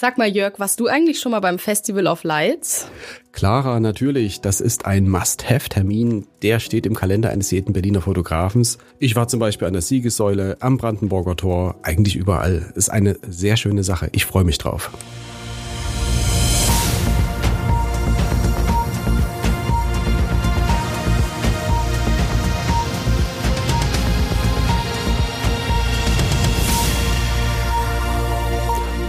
Sag mal, Jörg, warst du eigentlich schon mal beim Festival of Lights? Clara, natürlich. Das ist ein Must-Have-Termin. Der steht im Kalender eines jeden Berliner Fotografens. Ich war zum Beispiel an der Siegessäule, am Brandenburger Tor, eigentlich überall. Ist eine sehr schöne Sache. Ich freue mich drauf.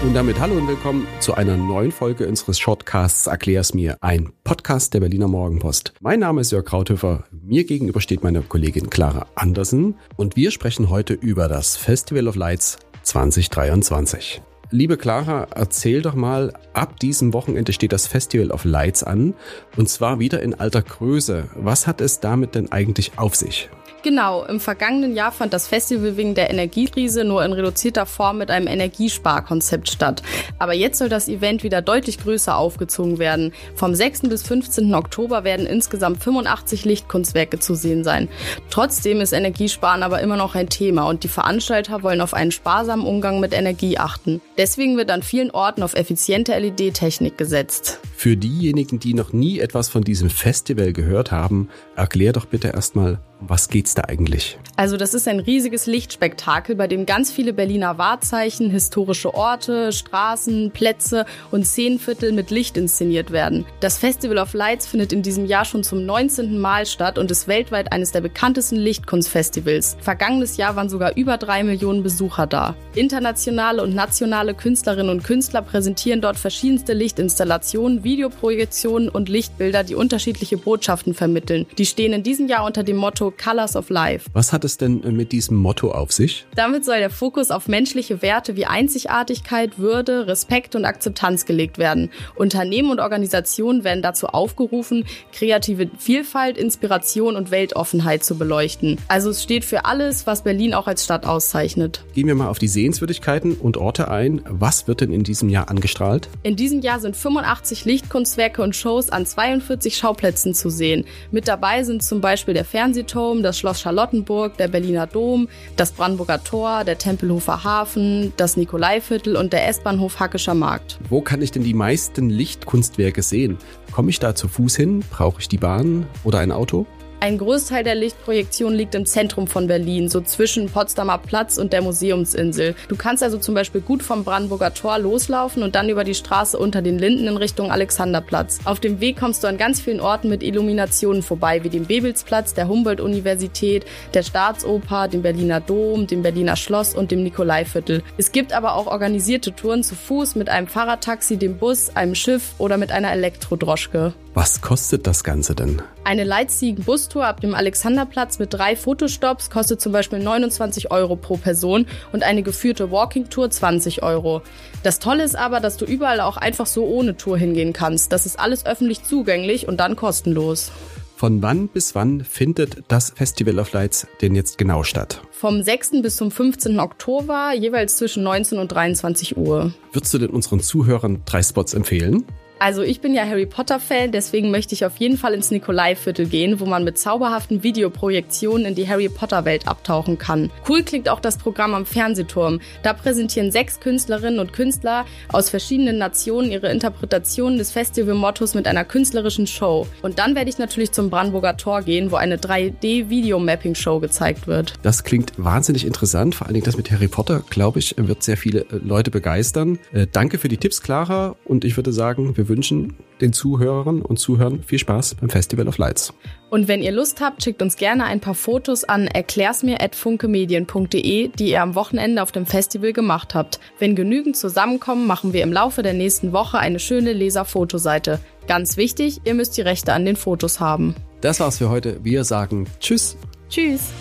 Und damit hallo und willkommen zu einer neuen Folge unseres Shortcasts Erklär's mir, ein Podcast der Berliner Morgenpost. Mein Name ist Jörg Krauthöfer, mir gegenüber steht meine Kollegin Clara Andersen und wir sprechen heute über das Festival of Lights 2023. Liebe Clara, erzähl doch mal, ab diesem Wochenende steht das Festival of Lights an und zwar wieder in alter Größe. Was hat es damit denn eigentlich auf sich? Genau, im vergangenen Jahr fand das Festival wegen der Energiekrise nur in reduzierter Form mit einem Energiesparkonzept statt. Aber jetzt soll das Event wieder deutlich größer aufgezogen werden. Vom 6. bis 15. Oktober werden insgesamt 85 Lichtkunstwerke zu sehen sein. Trotzdem ist Energiesparen aber immer noch ein Thema und die Veranstalter wollen auf einen sparsamen Umgang mit Energie achten. Deswegen wird an vielen Orten auf effiziente LED-Technik gesetzt. Für diejenigen, die noch nie etwas von diesem Festival gehört haben, erklär doch bitte erstmal, was geht's da eigentlich? Also das ist ein riesiges Lichtspektakel, bei dem ganz viele Berliner Wahrzeichen, historische Orte, Straßen, Plätze und Szenenviertel mit Licht inszeniert werden. Das Festival of Lights findet in diesem Jahr schon zum 19. Mal statt und ist weltweit eines der bekanntesten Lichtkunstfestivals. Vergangenes Jahr waren sogar über drei Millionen Besucher da. Internationale und nationale Künstlerinnen und Künstler präsentieren dort verschiedenste Lichtinstallationen, Videoprojektionen und Lichtbilder, die unterschiedliche Botschaften vermitteln. Die stehen in diesem Jahr unter dem Motto Colors of Life. Was hat es denn mit diesem Motto auf sich? Damit soll der Fokus auf menschliche Werte wie Einzigartigkeit, Würde, Respekt und Akzeptanz gelegt werden. Unternehmen und Organisationen werden dazu aufgerufen, kreative Vielfalt, Inspiration und Weltoffenheit zu beleuchten. Also es steht für alles, was Berlin auch als Stadt auszeichnet. Gehen wir mal auf die Sehenswürdigkeiten und Orte ein. Was wird denn in diesem Jahr angestrahlt? In diesem Jahr sind 85 Lichtkunstwerke und Shows an 42 Schauplätzen zu sehen. Mit dabei sind zum Beispiel der Fernsehturm, Turm, das Schloss Charlottenburg, der Berliner Dom, das Brandenburger Tor, der Tempelhofer Hafen, das Nikolaiviertel und der S-Bahnhof Hackescher Markt. Wo kann ich denn die meisten Lichtkunstwerke sehen? Komme ich da zu Fuß hin? Brauche ich die Bahn oder ein Auto? Ein Großteil der Lichtprojektion liegt im Zentrum von Berlin, so zwischen Potsdamer Platz und der Museumsinsel. Du kannst also zum Beispiel gut vom Brandenburger Tor loslaufen und dann über die Straße unter den Linden in Richtung Alexanderplatz. Auf dem Weg kommst du an ganz vielen Orten mit Illuminationen vorbei, wie dem Bebelsplatz, der Humboldt-Universität, der Staatsoper, dem Berliner Dom, dem Berliner Schloss und dem Nikolaiviertel. Es gibt aber auch organisierte Touren zu Fuß mit einem Fahrradtaxi, dem Bus, einem Schiff oder mit einer Elektrodroschke. Was kostet das Ganze denn? Eine Leitziegen-Bustour ab dem Alexanderplatz mit drei Fotostops kostet zum Beispiel 29 Euro pro Person und eine geführte Walking-Tour 20 Euro. Das Tolle ist aber, dass du überall auch einfach so ohne Tour hingehen kannst. Das ist alles öffentlich zugänglich und dann kostenlos. Von wann bis wann findet das Festival of Lights denn jetzt genau statt? Vom 6. bis zum 15. Oktober, jeweils zwischen 19 und 23 Uhr. Würdest du denn unseren Zuhörern drei Spots empfehlen? Also ich bin ja Harry Potter-Fan, deswegen möchte ich auf jeden Fall ins Nikolaiviertel gehen, wo man mit zauberhaften Videoprojektionen in die Harry Potter-Welt abtauchen kann. Cool klingt auch das Programm am Fernsehturm. Da präsentieren sechs Künstlerinnen und Künstler aus verschiedenen Nationen ihre Interpretationen des Festivalmottos mit einer künstlerischen Show. Und dann werde ich natürlich zum Brandenburger Tor gehen, wo eine 3D-Video-Mapping-Show gezeigt wird. Das klingt wahnsinnig interessant, vor allen Dingen das mit Harry Potter, glaube ich, wird sehr viele äh, Leute begeistern. Äh, danke für die Tipps, Clara, und ich würde sagen, wir wünschen den Zuhörern und Zuhörern viel Spaß beim Festival of Lights. Und wenn ihr Lust habt, schickt uns gerne ein paar Fotos an erklärsmir.funkemedien.de, die ihr am Wochenende auf dem Festival gemacht habt. Wenn genügend zusammenkommen, machen wir im Laufe der nächsten Woche eine schöne Leser-Fotoseite. Ganz wichtig, ihr müsst die Rechte an den Fotos haben. Das war's für heute. Wir sagen Tschüss. Tschüss.